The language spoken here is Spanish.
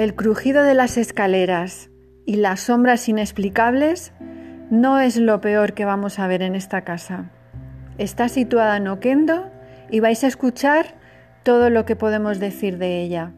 El crujido de las escaleras y las sombras inexplicables no es lo peor que vamos a ver en esta casa. Está situada en Oquendo y vais a escuchar todo lo que podemos decir de ella.